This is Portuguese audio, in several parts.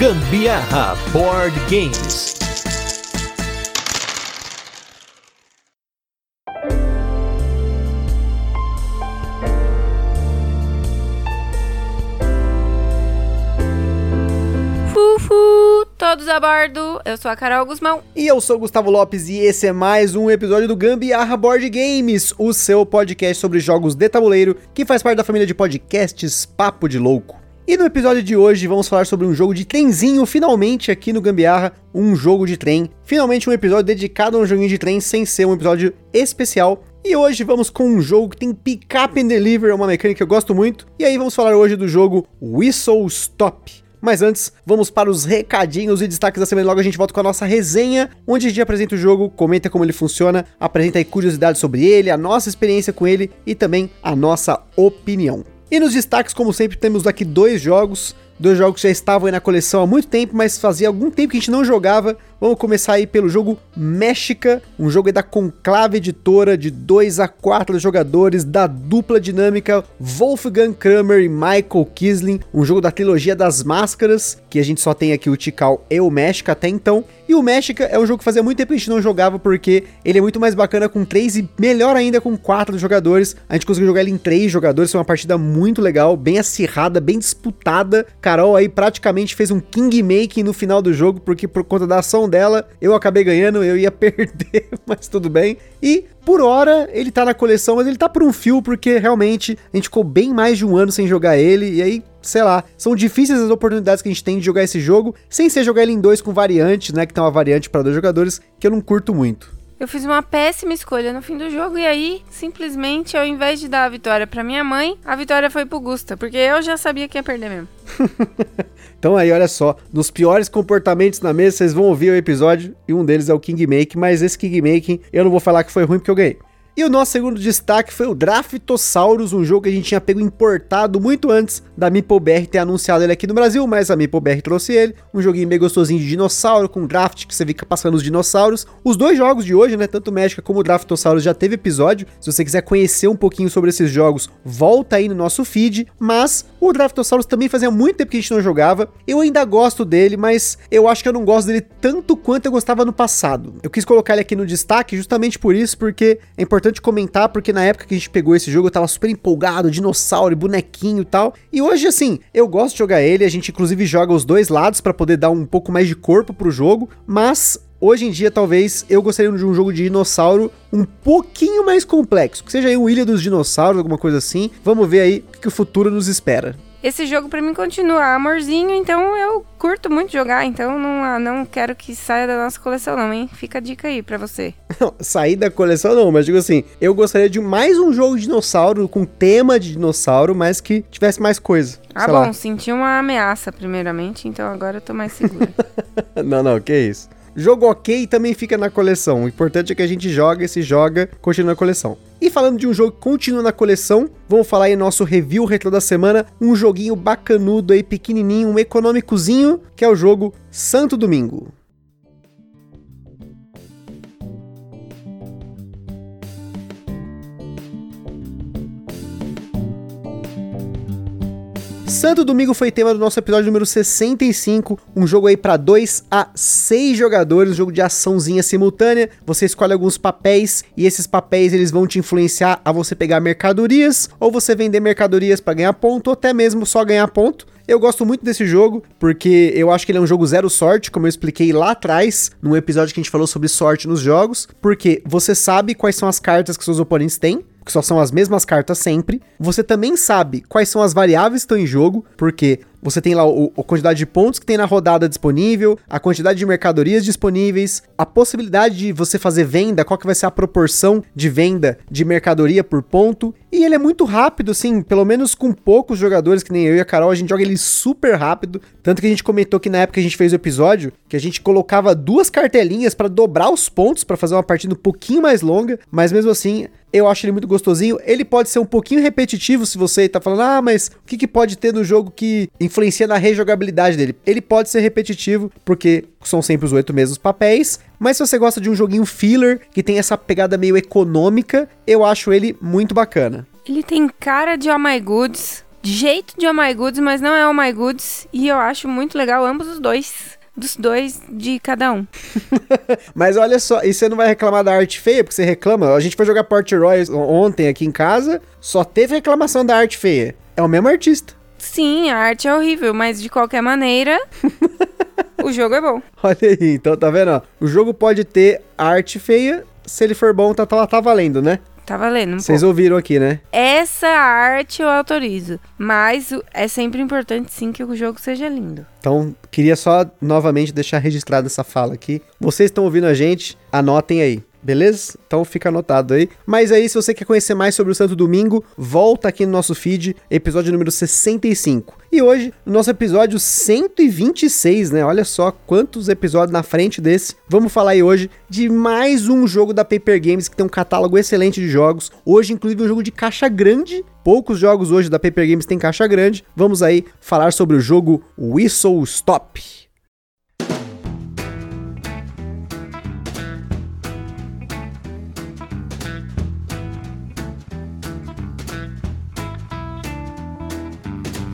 Gambiarra Board Games. Fufu, todos a bordo. Eu sou a Carol Guzmão. E eu sou o Gustavo Lopes e esse é mais um episódio do Gambiarra Board Games, o seu podcast sobre jogos de tabuleiro que faz parte da família de podcasts Papo de Louco. E no episódio de hoje vamos falar sobre um jogo de trenzinho, finalmente aqui no Gambiarra, um jogo de trem. Finalmente um episódio dedicado a um joguinho de trem sem ser um episódio especial. E hoje vamos com um jogo que tem pick up and deliver, uma mecânica que eu gosto muito. E aí vamos falar hoje do jogo Whistle Stop. Mas antes, vamos para os recadinhos e destaques da semana. Logo a gente volta com a nossa resenha, onde a gente apresenta o jogo, comenta como ele funciona, apresenta aí curiosidades sobre ele, a nossa experiência com ele e também a nossa opinião. E nos destaques, como sempre, temos aqui dois jogos, dois jogos que já estavam aí na coleção há muito tempo, mas fazia algum tempo que a gente não jogava. Vamos começar aí pelo jogo Méxica, um jogo da Conclave Editora de 2 a 4 jogadores da dupla dinâmica Wolfgang Kramer e Michael Kisling, um jogo da trilogia das máscaras, que a gente só tem aqui o Tikal e o México até então. E o México é um jogo que fazia muito tempo que a gente não jogava, porque ele é muito mais bacana com 3 e melhor ainda com 4 jogadores. A gente conseguiu jogar ele em 3 jogadores, foi uma partida muito legal, bem acirrada, bem disputada. Carol aí praticamente fez um king making no final do jogo, porque por conta da ação dela, eu acabei ganhando, eu ia perder, mas tudo bem. E por hora ele tá na coleção, mas ele tá por um fio, porque realmente a gente ficou bem mais de um ano sem jogar ele, e aí, sei lá, são difíceis as oportunidades que a gente tem de jogar esse jogo, sem ser jogar ele em dois com variante, né? Que tem uma variante para dois jogadores, que eu não curto muito. Eu fiz uma péssima escolha no fim do jogo e aí, simplesmente, ao invés de dar a vitória para minha mãe, a vitória foi pro Gusta, porque eu já sabia que ia perder mesmo. então aí, olha só, nos piores comportamentos na mesa, vocês vão ouvir o episódio e um deles é o King Make, mas esse King Making eu não vou falar que foi ruim porque eu ganhei. E o nosso segundo destaque foi o Draftosaurus, um jogo que a gente tinha pego importado muito antes da MeepleBR ter anunciado ele aqui no Brasil, mas a MeepleBR trouxe ele. Um joguinho bem gostosinho de dinossauro, com draft, que você fica passando os dinossauros. Os dois jogos de hoje, né, tanto México como o Draftosaurus já teve episódio. Se você quiser conhecer um pouquinho sobre esses jogos, volta aí no nosso feed. Mas o Draftosaurus também fazia muito tempo que a gente não jogava. Eu ainda gosto dele, mas eu acho que eu não gosto dele tanto quanto eu gostava no passado. Eu quis colocar ele aqui no destaque justamente por isso, porque é importante comentar porque na época que a gente pegou esse jogo eu tava super empolgado, dinossauro, bonequinho e tal. E hoje, assim, eu gosto de jogar ele, a gente inclusive joga os dois lados para poder dar um pouco mais de corpo pro jogo, mas hoje em dia talvez eu gostaria de um jogo de dinossauro um pouquinho mais complexo, que seja aí um Ilha dos Dinossauros, alguma coisa assim. Vamos ver aí o que o futuro nos espera. Esse jogo para mim continua amorzinho, então eu curto muito jogar, então não, ah, não quero que saia da nossa coleção não, hein? Fica a dica aí para você. Não, sair da coleção não, mas digo assim, eu gostaria de mais um jogo de dinossauro com tema de dinossauro, mas que tivesse mais coisa. Ah, bom, lá. senti uma ameaça primeiramente, então agora eu tô mais seguro. não, não, que isso. Jogo ok também fica na coleção. O importante é que a gente joga e se joga, continua na coleção. E falando de um jogo que continua na coleção, vamos falar aí nosso review retro da semana, um joguinho bacanudo aí, pequenininho, um econômicozinho, que é o jogo Santo Domingo. Santo Domingo foi tema do nosso episódio número 65, um jogo aí para 2 a 6 jogadores, um jogo de açãozinha simultânea. Você escolhe alguns papéis e esses papéis eles vão te influenciar a você pegar mercadorias ou você vender mercadorias para ganhar ponto ou até mesmo só ganhar ponto. Eu gosto muito desse jogo, porque eu acho que ele é um jogo zero sorte, como eu expliquei lá atrás, num episódio que a gente falou sobre sorte nos jogos, porque você sabe quais são as cartas que seus oponentes têm, que só são as mesmas cartas sempre. Você também sabe quais são as variáveis que estão em jogo, porque você tem lá o, a quantidade de pontos que tem na rodada disponível, a quantidade de mercadorias disponíveis, a possibilidade de você fazer venda, qual que vai ser a proporção de venda de mercadoria por ponto. E ele é muito rápido, assim, pelo menos com poucos jogadores, que nem eu e a Carol, a gente joga ele super rápido. Tanto que a gente comentou que na época que a gente fez o episódio, que a gente colocava duas cartelinhas para dobrar os pontos, para fazer uma partida um pouquinho mais longa, mas mesmo assim, eu acho ele muito gostosinho. Ele pode ser um pouquinho repetitivo se você tá falando, ah, mas o que, que pode ter no jogo que influencia na rejogabilidade dele? Ele pode ser repetitivo, porque são sempre os oito mesmos papéis. Mas se você gosta de um joguinho filler, que tem essa pegada meio econômica, eu acho ele muito bacana. Ele tem cara de Oh My Goods, jeito de Oh My Goods, mas não é Oh My Goods. E eu acho muito legal ambos os dois. Dos dois de cada um. Mas olha só, e você não vai reclamar da arte feia, porque você reclama. A gente foi jogar Port Royal ontem aqui em casa, só teve reclamação da arte feia. É o mesmo artista. Sim, a arte é horrível, mas de qualquer maneira, o jogo é bom. Olha aí, então tá vendo? Ó, o jogo pode ter arte feia, se ele for bom, tá, tá, tá valendo, né? Tá valendo um Vocês ouviram aqui, né? Essa arte eu autorizo, mas é sempre importante sim que o jogo seja lindo. Então, queria só novamente deixar registrada essa fala aqui. Vocês estão ouvindo a gente, anotem aí. Beleza? Então fica anotado aí. Mas aí, se você quer conhecer mais sobre o Santo Domingo, volta aqui no nosso feed, episódio número 65. E hoje, no nosso episódio 126, né? Olha só quantos episódios na frente desse. Vamos falar aí hoje de mais um jogo da Paper Games que tem um catálogo excelente de jogos. Hoje, inclusive, um jogo de caixa grande. Poucos jogos hoje da Paper Games têm caixa grande. Vamos aí falar sobre o jogo Whistle Stop.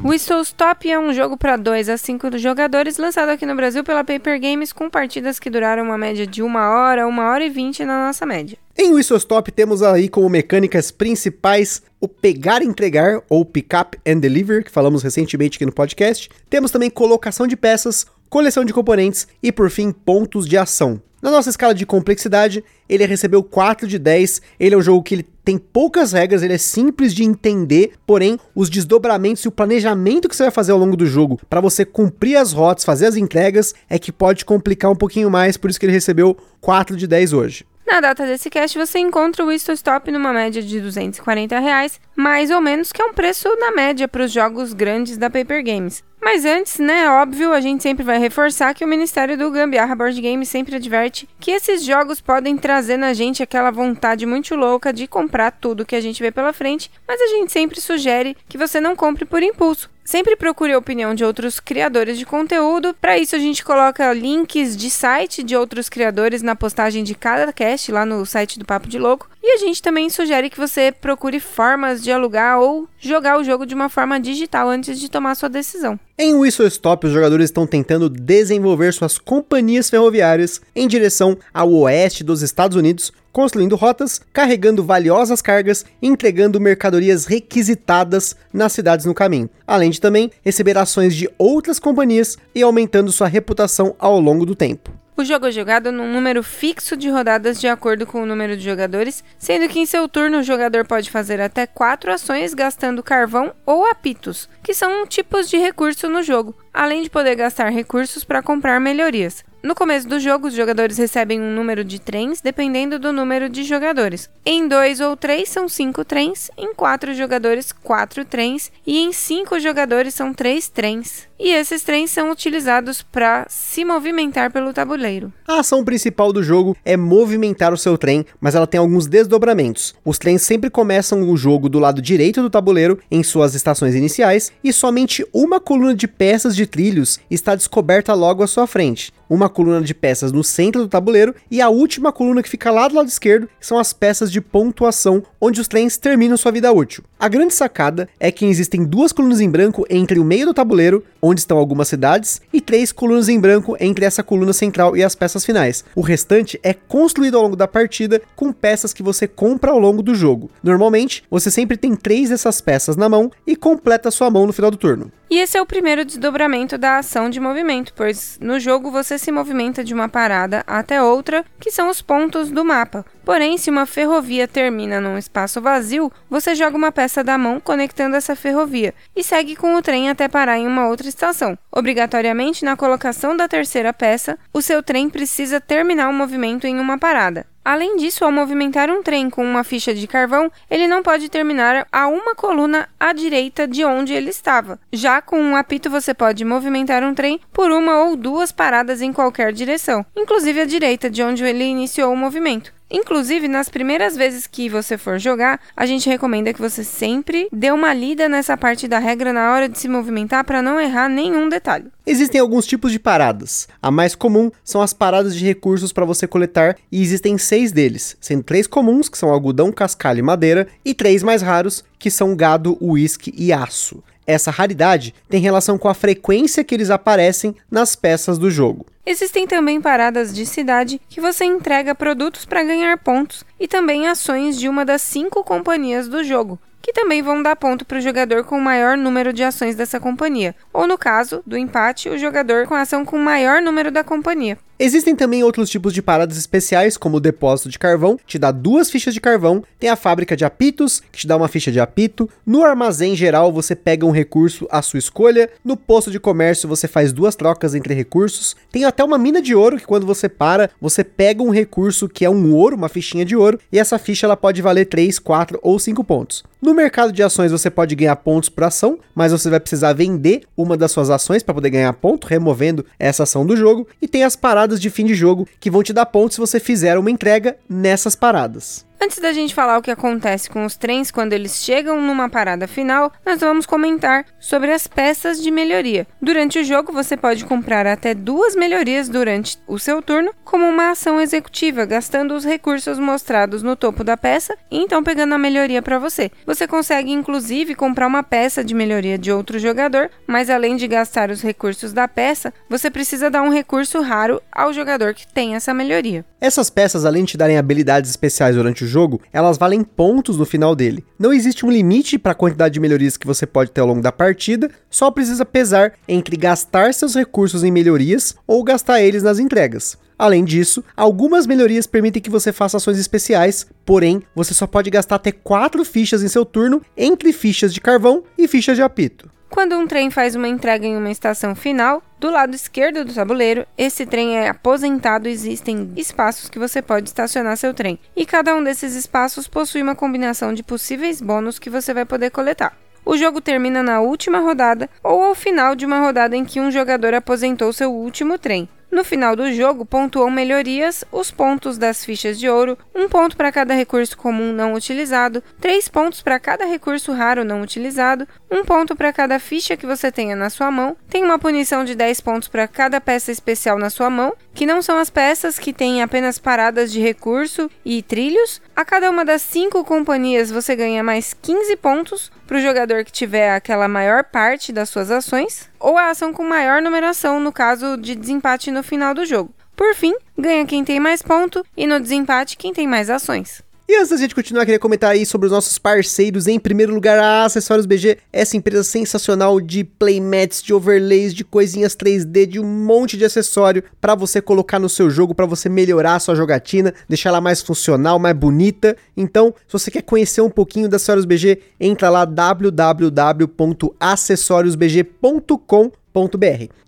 Whistle Stop é um jogo para 2 a 5 jogadores lançado aqui no Brasil pela Paper Games com partidas que duraram uma média de uma hora, uma hora e vinte na nossa média. Em Whistle Stop temos aí como mecânicas principais o pegar e entregar, ou pick up and deliver, que falamos recentemente aqui no podcast. Temos também colocação de peças, coleção de componentes e, por fim, pontos de ação. Na nossa escala de complexidade, ele recebeu 4 de 10. Ele é um jogo que ele tem poucas regras, ele é simples de entender, porém, os desdobramentos e o planejamento que você vai fazer ao longo do jogo para você cumprir as rotas, fazer as entregas, é que pode complicar um pouquinho mais, por isso que ele recebeu 4 de 10 hoje. Na data desse cast, você encontra o Whistle Stop numa média de 240 reais, mais ou menos, que é um preço na média para os jogos grandes da Paper Games. Mas antes, né, óbvio, a gente sempre vai reforçar que o Ministério do Gambiarra Board Game sempre adverte que esses jogos podem trazer na gente aquela vontade muito louca de comprar tudo que a gente vê pela frente, mas a gente sempre sugere que você não compre por impulso. Sempre procure a opinião de outros criadores de conteúdo. Para isso, a gente coloca links de site de outros criadores na postagem de cada cast lá no site do Papo de Louco. E a gente também sugere que você procure formas de alugar ou jogar o jogo de uma forma digital antes de tomar sua decisão. Em Whistle Stop, os jogadores estão tentando desenvolver suas companhias ferroviárias em direção ao oeste dos Estados Unidos, construindo rotas, carregando valiosas cargas e entregando mercadorias requisitadas nas cidades no caminho, além de também receber ações de outras companhias e aumentando sua reputação ao longo do tempo. O jogo é jogado num número fixo de rodadas de acordo com o número de jogadores, sendo que em seu turno o jogador pode fazer até quatro ações gastando carvão ou apitos, que são tipos de recurso no jogo, além de poder gastar recursos para comprar melhorias. No começo do jogo, os jogadores recebem um número de trens dependendo do número de jogadores. Em dois ou três são cinco trens, em quatro jogadores, quatro trens, e em cinco jogadores são três trens. E esses trens são utilizados para se movimentar pelo tabuleiro. A ação principal do jogo é movimentar o seu trem, mas ela tem alguns desdobramentos. Os trens sempre começam o jogo do lado direito do tabuleiro, em suas estações iniciais, e somente uma coluna de peças de trilhos está descoberta logo à sua frente. Uma coluna de peças no centro do tabuleiro e a última coluna que fica lá do lado esquerdo são as peças de pontuação, onde os trens terminam sua vida útil. A grande sacada é que existem duas colunas em branco entre o meio do tabuleiro, onde estão algumas cidades, e três colunas em branco entre essa coluna central e as peças finais. O restante é construído ao longo da partida com peças que você compra ao longo do jogo. Normalmente, você sempre tem três dessas peças na mão e completa sua mão no final do turno. E esse é o primeiro desdobramento da ação de movimento, pois no jogo você se movimenta de uma parada até outra, que são os pontos do mapa. Porém, se uma ferrovia termina num espaço vazio, você joga uma peça da mão conectando essa ferrovia e segue com o trem até parar em uma outra estação. Obrigatoriamente, na colocação da terceira peça, o seu trem precisa terminar o movimento em uma parada. Além disso, ao movimentar um trem com uma ficha de carvão, ele não pode terminar a uma coluna à direita de onde ele estava. Já com um apito, você pode movimentar um trem por uma ou duas paradas em qualquer direção, inclusive à direita de onde ele iniciou o movimento. Inclusive, nas primeiras vezes que você for jogar, a gente recomenda que você sempre dê uma lida nessa parte da regra na hora de se movimentar para não errar nenhum detalhe. Existem alguns tipos de paradas. A mais comum são as paradas de recursos para você coletar, e existem seis deles, sendo três comuns, que são algodão, cascalho e madeira, e três mais raros, que são gado, uísque e aço. Essa raridade tem relação com a frequência que eles aparecem nas peças do jogo. Existem também paradas de cidade que você entrega produtos para ganhar pontos e também ações de uma das cinco companhias do jogo, que também vão dar ponto para o jogador com o maior número de ações dessa companhia, ou no caso do empate, o jogador com a ação com o maior número da companhia. Existem também outros tipos de paradas especiais, como o depósito de carvão, que te dá duas fichas de carvão, tem a fábrica de apitos, que te dá uma ficha de apito, no armazém geral você pega um recurso à sua escolha, no posto de comércio você faz duas trocas entre recursos, tem até uma mina de ouro que quando você para, você pega um recurso que é um ouro, uma fichinha de ouro, e essa ficha ela pode valer 3, 4 ou 5 pontos. No mercado de ações você pode ganhar pontos por ação, mas você vai precisar vender uma das suas ações para poder ganhar ponto, removendo essa ação do jogo, e tem as paradas paradas de fim de jogo que vão te dar pontos se você fizer uma entrega nessas paradas. Antes da gente falar o que acontece com os trens quando eles chegam numa parada final, nós vamos comentar sobre as peças de melhoria. Durante o jogo, você pode comprar até duas melhorias durante o seu turno, como uma ação executiva, gastando os recursos mostrados no topo da peça e então pegando a melhoria para você. Você consegue inclusive comprar uma peça de melhoria de outro jogador, mas além de gastar os recursos da peça, você precisa dar um recurso raro ao jogador que tem essa melhoria. Essas peças, além de te darem habilidades especiais durante o jogo, elas valem pontos no final dele. Não existe um limite para a quantidade de melhorias que você pode ter ao longo da partida, só precisa pesar entre gastar seus recursos em melhorias ou gastar eles nas entregas. Além disso, algumas melhorias permitem que você faça ações especiais, porém, você só pode gastar até 4 fichas em seu turno entre fichas de carvão e fichas de apito. Quando um trem faz uma entrega em uma estação final, do lado esquerdo do tabuleiro, esse trem é aposentado e existem espaços que você pode estacionar seu trem. E cada um desses espaços possui uma combinação de possíveis bônus que você vai poder coletar. O jogo termina na última rodada ou ao final de uma rodada em que um jogador aposentou seu último trem. No final do jogo, pontuam melhorias os pontos das fichas de ouro, um ponto para cada recurso comum não utilizado, três pontos para cada recurso raro não utilizado, um ponto para cada ficha que você tenha na sua mão, tem uma punição de 10 pontos para cada peça especial na sua mão, que não são as peças que têm apenas paradas de recurso e trilhos. A cada uma das cinco companhias você ganha mais 15 pontos para o jogador que tiver aquela maior parte das suas ações, ou a ação com maior numeração no caso de desempate no final do jogo. Por fim, ganha quem tem mais ponto e no desempate quem tem mais ações. E antes da gente continuar, queria comentar aí sobre os nossos parceiros. Em primeiro lugar, a Acessórios BG, essa empresa sensacional de playmats, de overlays, de coisinhas 3D, de um monte de acessório para você colocar no seu jogo, para você melhorar a sua jogatina, deixar ela mais funcional, mais bonita. Então, se você quer conhecer um pouquinho da Acessórios BG, entra lá www.acessoriosbg.com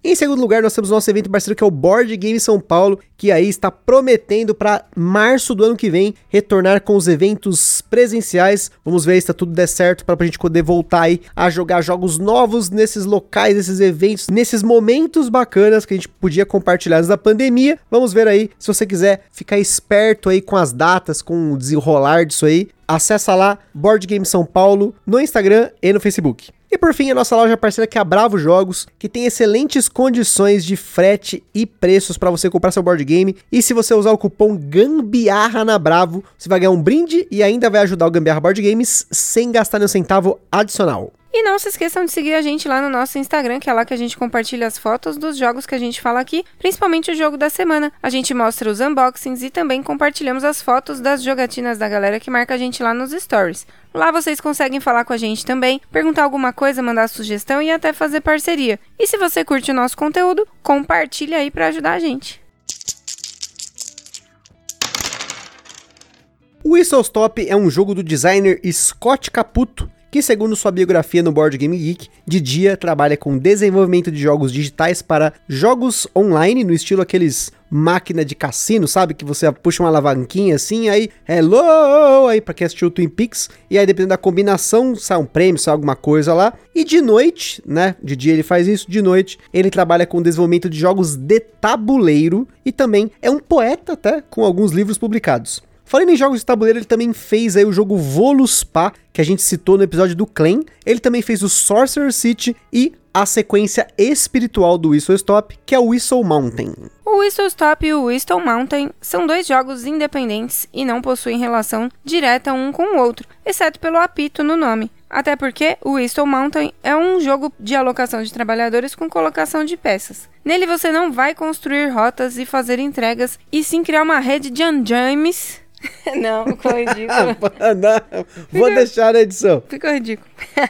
em segundo lugar, nós temos nosso evento parceiro que é o Board Game São Paulo, que aí está prometendo para março do ano que vem retornar com os eventos presenciais. Vamos ver se tá tudo der certo para a gente poder voltar aí a jogar jogos novos nesses locais, nesses eventos, nesses momentos bacanas que a gente podia compartilhar antes da pandemia. Vamos ver aí, se você quiser ficar esperto aí com as datas, com o desenrolar disso aí, acessa lá Board Game São Paulo no Instagram e no Facebook. E por fim, a nossa loja parceira que é a Bravo Jogos, que tem excelentes condições de frete e preços para você comprar seu board game. E se você usar o cupom GAMBIARRA na Bravo, você vai ganhar um brinde e ainda vai ajudar o Gambiarra Board Games sem gastar nenhum centavo adicional. E não se esqueçam de seguir a gente lá no nosso Instagram, que é lá que a gente compartilha as fotos dos jogos que a gente fala aqui, principalmente o jogo da semana. A gente mostra os unboxings e também compartilhamos as fotos das jogatinas da galera que marca a gente lá nos stories. Lá vocês conseguem falar com a gente também, perguntar alguma coisa, mandar sugestão e até fazer parceria. E se você curte o nosso conteúdo, compartilha aí para ajudar a gente. O Stop é um jogo do designer Scott Caputo, que segundo sua biografia no Board Game Geek, de dia trabalha com desenvolvimento de jogos digitais para jogos online, no estilo aqueles máquina de cassino, sabe? Que você puxa uma alavanquinha assim, aí hello, aí pra quem assistiu o Twin Peaks, e aí dependendo da combinação, sai um prêmio, sai alguma coisa lá. E de noite, né? De dia ele faz isso, de noite ele trabalha com desenvolvimento de jogos de tabuleiro e também é um poeta até com alguns livros publicados. Falando em jogos de tabuleiro, ele também fez aí o jogo Voluspa, que a gente citou no episódio do Clan. Ele também fez o Sorcerer City e a sequência espiritual do Whistle Stop, que é o Whistle Mountain. O Whistle Stop e o Whistle Mountain são dois jogos independentes e não possuem relação direta um com o outro, exceto pelo apito no nome. Até porque o Whistle Mountain é um jogo de alocação de trabalhadores com colocação de peças. Nele você não vai construir rotas e fazer entregas, e sim criar uma rede de andames. não, ficou ridículo. não, vou deixar a edição. Ficou ridículo.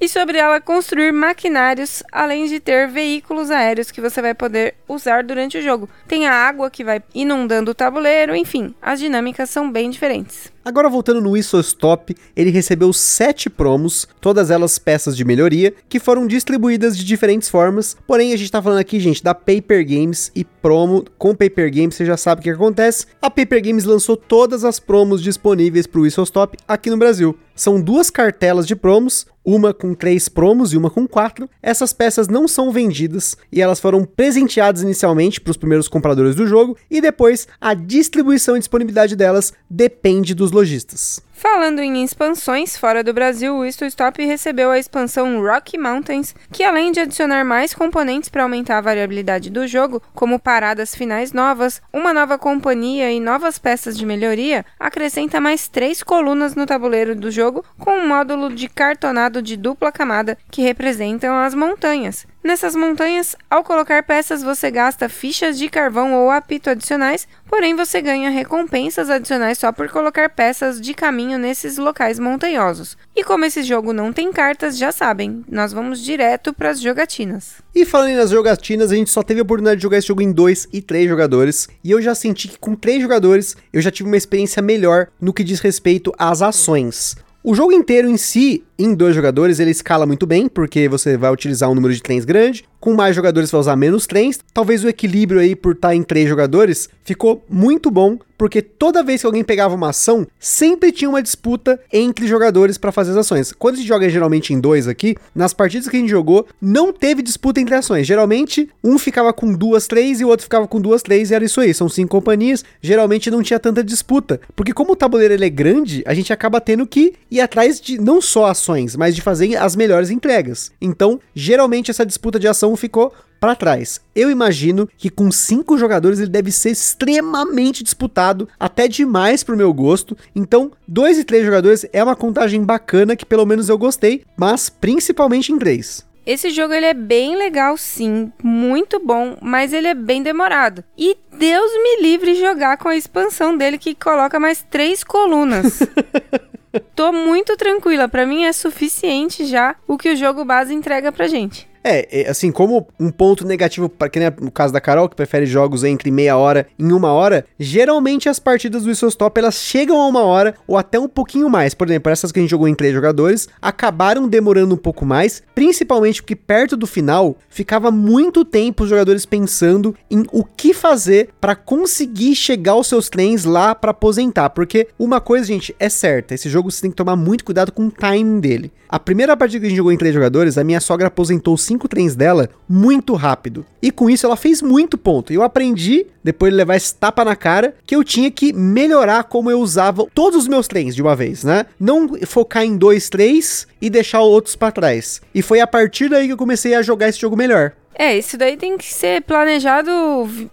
e sobre ela construir maquinários, além de ter veículos aéreos que você vai poder usar durante o jogo. Tem a água que vai inundando o tabuleiro, enfim, as dinâmicas são bem diferentes. Agora voltando no Stop, ele recebeu sete promos, todas elas peças de melhoria, que foram distribuídas de diferentes formas. Porém, a gente tá falando aqui, gente, da Paper Games e promo com Paper Games, você já sabe o que acontece. A Paper Games lançou todas as promos disponíveis para o Stop aqui no Brasil. São duas cartelas de promos, uma com três promos e uma com quatro. Essas peças não são vendidas e elas foram presenteadas inicialmente para os primeiros compradores do jogo e depois a distribuição e disponibilidade delas depende dos lojistas. Falando em expansões fora do Brasil, o Stop recebeu a expansão Rocky Mountains, que além de adicionar mais componentes para aumentar a variabilidade do jogo, como paradas finais novas, uma nova companhia e novas peças de melhoria, acrescenta mais três colunas no tabuleiro do jogo com um módulo de cartonado de dupla camada que representam as montanhas, Nessas montanhas, ao colocar peças, você gasta fichas de carvão ou apito adicionais, porém você ganha recompensas adicionais só por colocar peças de caminho nesses locais montanhosos. E como esse jogo não tem cartas, já sabem, nós vamos direto para as jogatinas. E falando nas jogatinas, a gente só teve a oportunidade de jogar esse jogo em dois e três jogadores, e eu já senti que com três jogadores eu já tive uma experiência melhor no que diz respeito às ações. O jogo inteiro em si, em dois jogadores, ele escala muito bem, porque você vai utilizar um número de trens grande, com mais jogadores vai usar menos trens. Talvez o equilíbrio aí por estar em três jogadores ficou muito bom, porque toda vez que alguém pegava uma ação, sempre tinha uma disputa entre jogadores para fazer as ações. Quando a gente joga geralmente em dois aqui, nas partidas que a gente jogou, não teve disputa entre ações. Geralmente, um ficava com duas, três e o outro ficava com duas, três e era isso aí. São cinco companhias. Geralmente não tinha tanta disputa, porque como o tabuleiro ele é grande, a gente acaba tendo que ir atrás de não só ações, mas de fazer as melhores entregas. Então, geralmente essa disputa de ação ficou para trás. Eu imagino que com cinco jogadores ele deve ser extremamente disputado, até demais pro meu gosto. Então, dois e três jogadores é uma contagem bacana que pelo menos eu gostei, mas principalmente em três. Esse jogo ele é bem legal, sim, muito bom, mas ele é bem demorado. E Deus me livre jogar com a expansão dele que coloca mais três colunas. Tô muito tranquila, para mim é suficiente já o que o jogo base entrega pra gente. É, é, assim, como um ponto negativo, para que nem no caso da Carol, que prefere jogos entre meia hora e uma hora, geralmente as partidas do Isostop elas chegam a uma hora ou até um pouquinho mais. Por exemplo, essas que a gente jogou em três jogadores acabaram demorando um pouco mais, principalmente porque perto do final ficava muito tempo os jogadores pensando em o que fazer para conseguir chegar aos seus trens lá para aposentar. Porque uma coisa, gente, é certa: esse jogo você tem que tomar muito cuidado com o timing dele. A primeira partida que a gente jogou em três jogadores, a minha sogra aposentou cinco trens dela muito rápido. E com isso ela fez muito ponto. Eu aprendi, depois de levar esse tapa na cara, que eu tinha que melhorar como eu usava todos os meus trens de uma vez, né? Não focar em dois, três e deixar outros para trás. E foi a partir daí que eu comecei a jogar esse jogo melhor. É, isso daí tem que ser planejado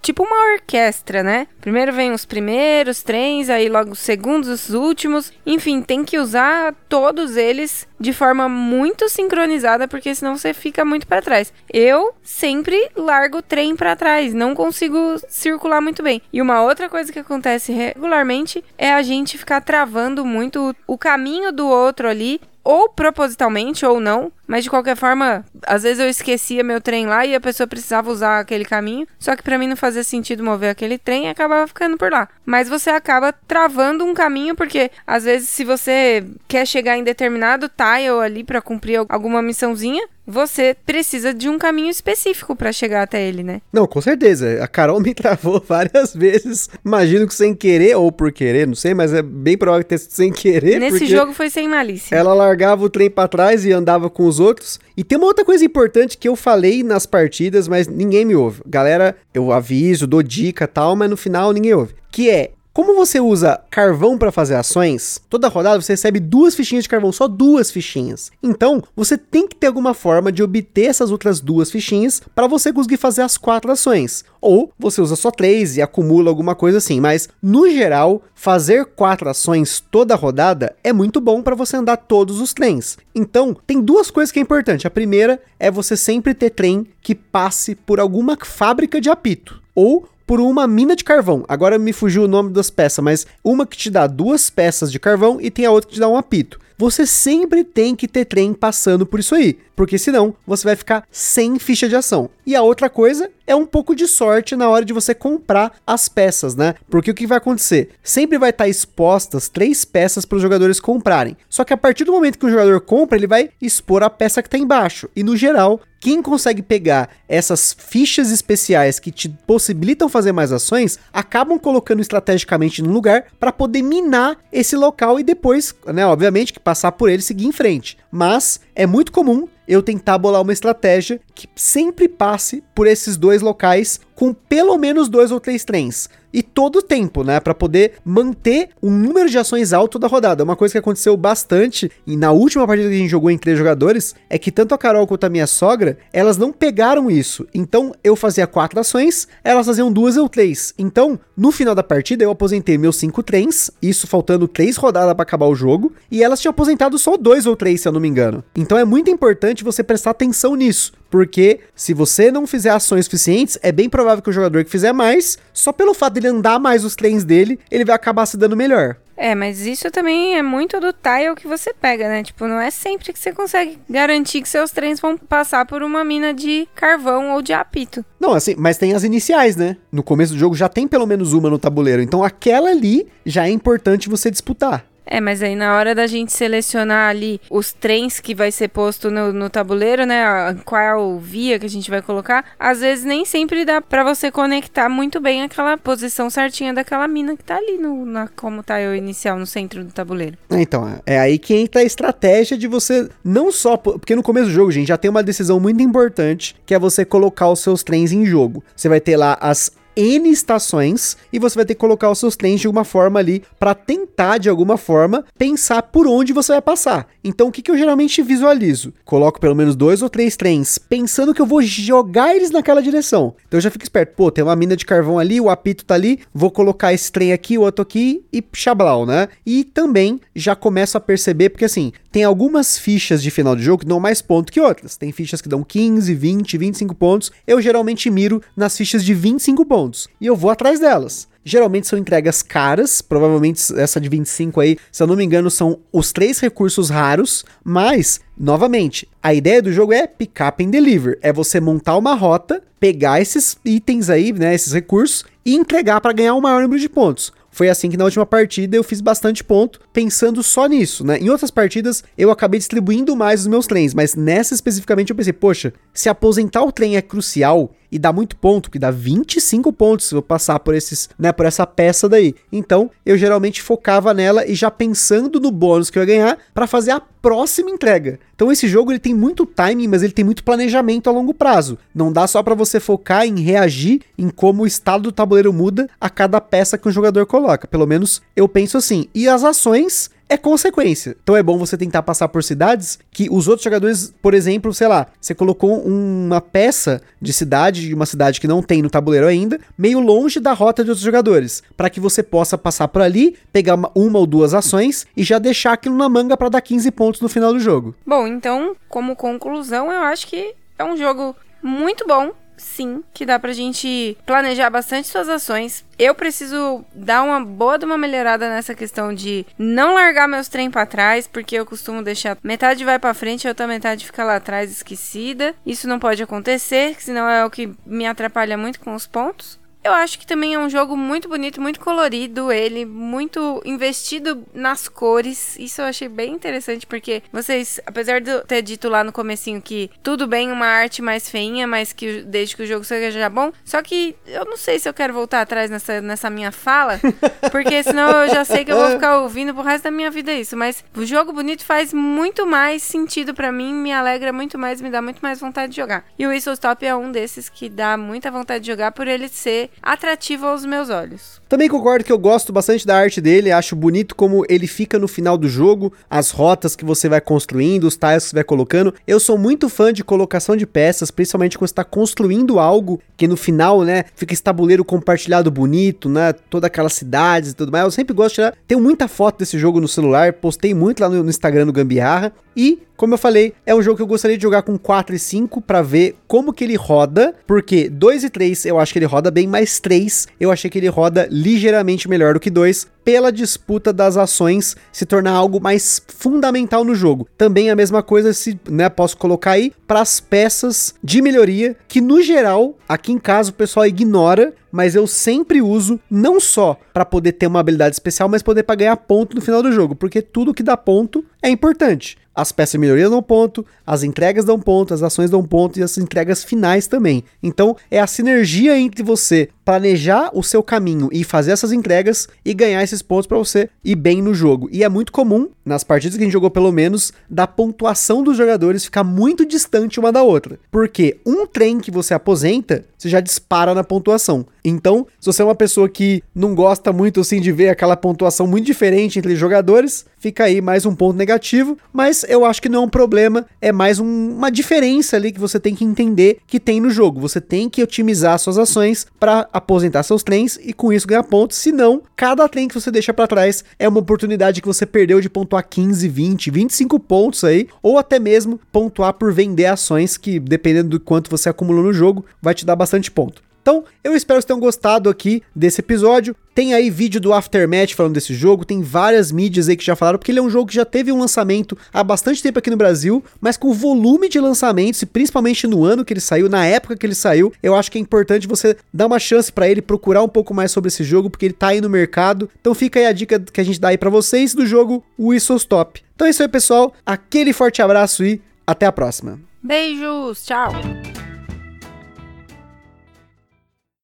tipo uma orquestra, né? Primeiro vem os primeiros trens, aí logo os segundos, os últimos. Enfim, tem que usar todos eles de forma muito sincronizada, porque senão você fica muito para trás. Eu sempre largo o trem para trás, não consigo circular muito bem. E uma outra coisa que acontece regularmente é a gente ficar travando muito o caminho do outro ali ou propositalmente ou não, mas de qualquer forma, às vezes eu esquecia meu trem lá e a pessoa precisava usar aquele caminho, só que para mim não fazia sentido mover aquele trem e acabava ficando por lá. Mas você acaba travando um caminho porque às vezes se você quer chegar em determinado tile ali para cumprir alguma missãozinha, você precisa de um caminho específico para chegar até ele, né? Não, com certeza. A Carol me travou várias vezes. Imagino que sem querer ou por querer, não sei, mas é bem provável que tenha sido sem querer. Nesse jogo foi sem malícia. Ela largava o trem para trás e andava com os outros. E tem uma outra coisa importante que eu falei nas partidas, mas ninguém me ouve. Galera, eu aviso, dou dica tal, mas no final ninguém ouve. Que é como você usa carvão para fazer ações, toda rodada você recebe duas fichinhas de carvão, só duas fichinhas. Então, você tem que ter alguma forma de obter essas outras duas fichinhas para você conseguir fazer as quatro ações. Ou você usa só três e acumula alguma coisa assim, mas no geral, fazer quatro ações toda rodada é muito bom para você andar todos os trens. Então, tem duas coisas que é importante. A primeira é você sempre ter trem que passe por alguma fábrica de apito ou por uma mina de carvão. Agora me fugiu o nome das peças, mas uma que te dá duas peças de carvão e tem a outra que te dá um apito. Você sempre tem que ter trem passando por isso aí, porque senão você vai ficar sem ficha de ação. E a outra coisa é um pouco de sorte na hora de você comprar as peças, né? Porque o que vai acontecer? Sempre vai estar expostas três peças para os jogadores comprarem. Só que a partir do momento que o jogador compra, ele vai expor a peça que está embaixo. E no geral, quem consegue pegar essas fichas especiais que te possibilitam fazer mais ações, acabam colocando estrategicamente no lugar para poder minar esse local e depois, né, obviamente, que passar por ele e seguir em frente. Mas é muito comum eu tentar bolar uma estratégia que sempre passe por esses dois locais com pelo menos dois ou três trens. E todo o tempo, né? Para poder manter um número de ações alto da rodada. Uma coisa que aconteceu bastante, e na última partida que a gente jogou em três jogadores, é que tanto a Carol quanto a minha sogra, elas não pegaram isso. Então eu fazia quatro ações, elas faziam duas ou três. Então, no final da partida, eu aposentei meus cinco trens, isso faltando três rodadas para acabar o jogo, e elas tinham aposentado só dois ou três, se eu não me engano. Então é muito importante você prestar atenção nisso porque se você não fizer ações suficientes, é bem provável que o jogador que fizer mais, só pelo fato dele andar mais os trens dele, ele vai acabar se dando melhor. É, mas isso também é muito do tile que você pega, né? Tipo, não é sempre que você consegue garantir que seus trens vão passar por uma mina de carvão ou de apito. Não, assim, mas tem as iniciais, né? No começo do jogo já tem pelo menos uma no tabuleiro. Então aquela ali já é importante você disputar. É, mas aí na hora da gente selecionar ali os trens que vai ser posto no, no tabuleiro, né? Qual via que a gente vai colocar, às vezes nem sempre dá para você conectar muito bem aquela posição certinha daquela mina que tá ali no, na, como tá o inicial no centro do tabuleiro. É, então, é, é aí que entra a estratégia de você não só. Porque no começo do jogo, gente, já tem uma decisão muito importante que é você colocar os seus trens em jogo. Você vai ter lá as N estações e você vai ter que colocar os seus trens de alguma forma ali para tentar de alguma forma pensar por onde você vai passar. Então o que, que eu geralmente visualizo? Coloco pelo menos dois ou três trens pensando que eu vou jogar eles naquela direção. Então eu já fico esperto, pô, tem uma mina de carvão ali, o apito tá ali, vou colocar esse trem aqui, o outro aqui e chablau, né? E também já começo a perceber, porque assim, tem algumas fichas de final de jogo que dão mais ponto que outras. Tem fichas que dão 15, 20, 25 pontos. Eu geralmente miro nas fichas de 25 pontos pontos. E eu vou atrás delas. Geralmente são entregas caras, provavelmente essa de 25 aí, se eu não me engano, são os três recursos raros, mas, novamente, a ideia do jogo é pick up and deliver, é você montar uma rota, pegar esses itens aí, né, esses recursos, e entregar para ganhar o maior número de pontos. Foi assim que na última partida eu fiz bastante ponto pensando só nisso, né? Em outras partidas eu acabei distribuindo mais os meus trens, mas nessa especificamente eu pensei, poxa, se aposentar o trem é crucial e dá muito ponto, que dá 25 pontos se eu passar por esses, né, por essa peça daí. Então, eu geralmente focava nela e já pensando no bônus que eu ia ganhar para fazer a próxima entrega. Então esse jogo ele tem muito timing, mas ele tem muito planejamento a longo prazo. Não dá só para você focar em reagir em como o estado do tabuleiro muda a cada peça que o jogador coloca. Pelo menos eu penso assim. E as ações é consequência. Então é bom você tentar passar por cidades que os outros jogadores, por exemplo, sei lá, você colocou uma peça de cidade, de uma cidade que não tem no tabuleiro ainda, meio longe da rota de outros jogadores, para que você possa passar por ali, pegar uma, uma, ou duas ações e já deixar aquilo na manga para dar 15 pontos no final do jogo. Bom, então, como conclusão, eu acho que é um jogo muito bom sim, que dá pra gente planejar bastante suas ações. Eu preciso dar uma boa de uma melhorada nessa questão de não largar meus trem para trás, porque eu costumo deixar metade vai para frente e outra metade fica lá atrás esquecida. Isso não pode acontecer, senão é o que me atrapalha muito com os pontos. Eu acho que também é um jogo muito bonito, muito colorido, ele muito investido nas cores. Isso eu achei bem interessante porque vocês, apesar de eu ter dito lá no comecinho que tudo bem uma arte mais feinha, mas que desde que o jogo seja bom, só que eu não sei se eu quero voltar atrás nessa, nessa minha fala, porque senão eu já sei que eu vou ficar ouvindo pro resto da minha vida isso, mas o jogo bonito faz muito mais sentido para mim, me alegra muito mais, me dá muito mais vontade de jogar. E o Whistle Stop é um desses que dá muita vontade de jogar por ele ser atrativo aos meus olhos. Também concordo que eu gosto bastante da arte dele, acho bonito como ele fica no final do jogo, as rotas que você vai construindo, os tiles que você vai colocando. Eu sou muito fã de colocação de peças, principalmente quando está construindo algo que no final, né, fica esse tabuleiro compartilhado bonito, né, toda aquelas cidades e tudo mais. Eu sempre gosto de tirar, tenho muita foto desse jogo no celular, postei muito lá no, no Instagram do Gambiarra e como eu falei, é um jogo que eu gostaria de jogar com 4 e 5 para ver como que ele roda, porque 2 e 3 eu acho que ele roda bem, mas 3 eu achei que ele roda ligeiramente melhor do que 2, pela disputa das ações se tornar algo mais fundamental no jogo. Também a mesma coisa se, né, posso colocar aí para as peças de melhoria que no geral, aqui em casa o pessoal ignora, mas eu sempre uso não só para poder ter uma habilidade especial, mas poder para ganhar ponto no final do jogo, porque tudo que dá ponto é importante. As peças de melhoria dão ponto, as entregas dão ponto, as ações dão ponto e as entregas finais também. Então é a sinergia entre você planejar o seu caminho e fazer essas entregas e ganhar esses pontos para você ir bem no jogo. E é muito comum, nas partidas que a gente jogou pelo menos, da pontuação dos jogadores ficar muito distante uma da outra. Porque um trem que você aposenta, você já dispara na pontuação. Então, se você é uma pessoa que não gosta muito assim de ver aquela pontuação muito diferente entre jogadores, fica aí mais um ponto negativo, mas eu acho que não é um problema, é mais um, uma diferença ali que você tem que entender que tem no jogo. Você tem que otimizar suas ações para aposentar seus trens e com isso ganhar pontos. Senão, cada trem que você deixa para trás é uma oportunidade que você perdeu de pontuar 15, 20, 25 pontos aí, ou até mesmo pontuar por vender ações que, dependendo do quanto você acumulou no jogo, vai te dar bastante ponto. Então, eu espero que vocês tenham gostado aqui desse episódio. Tem aí vídeo do Aftermath falando desse jogo, tem várias mídias aí que já falaram, porque ele é um jogo que já teve um lançamento há bastante tempo aqui no Brasil, mas com volume de lançamentos, e principalmente no ano que ele saiu, na época que ele saiu, eu acho que é importante você dar uma chance para ele, procurar um pouco mais sobre esse jogo, porque ele tá aí no mercado. Então fica aí a dica que a gente dá aí para vocês do jogo Whistles Top. Então é isso aí, pessoal. Aquele forte abraço e até a próxima. Beijos, tchau!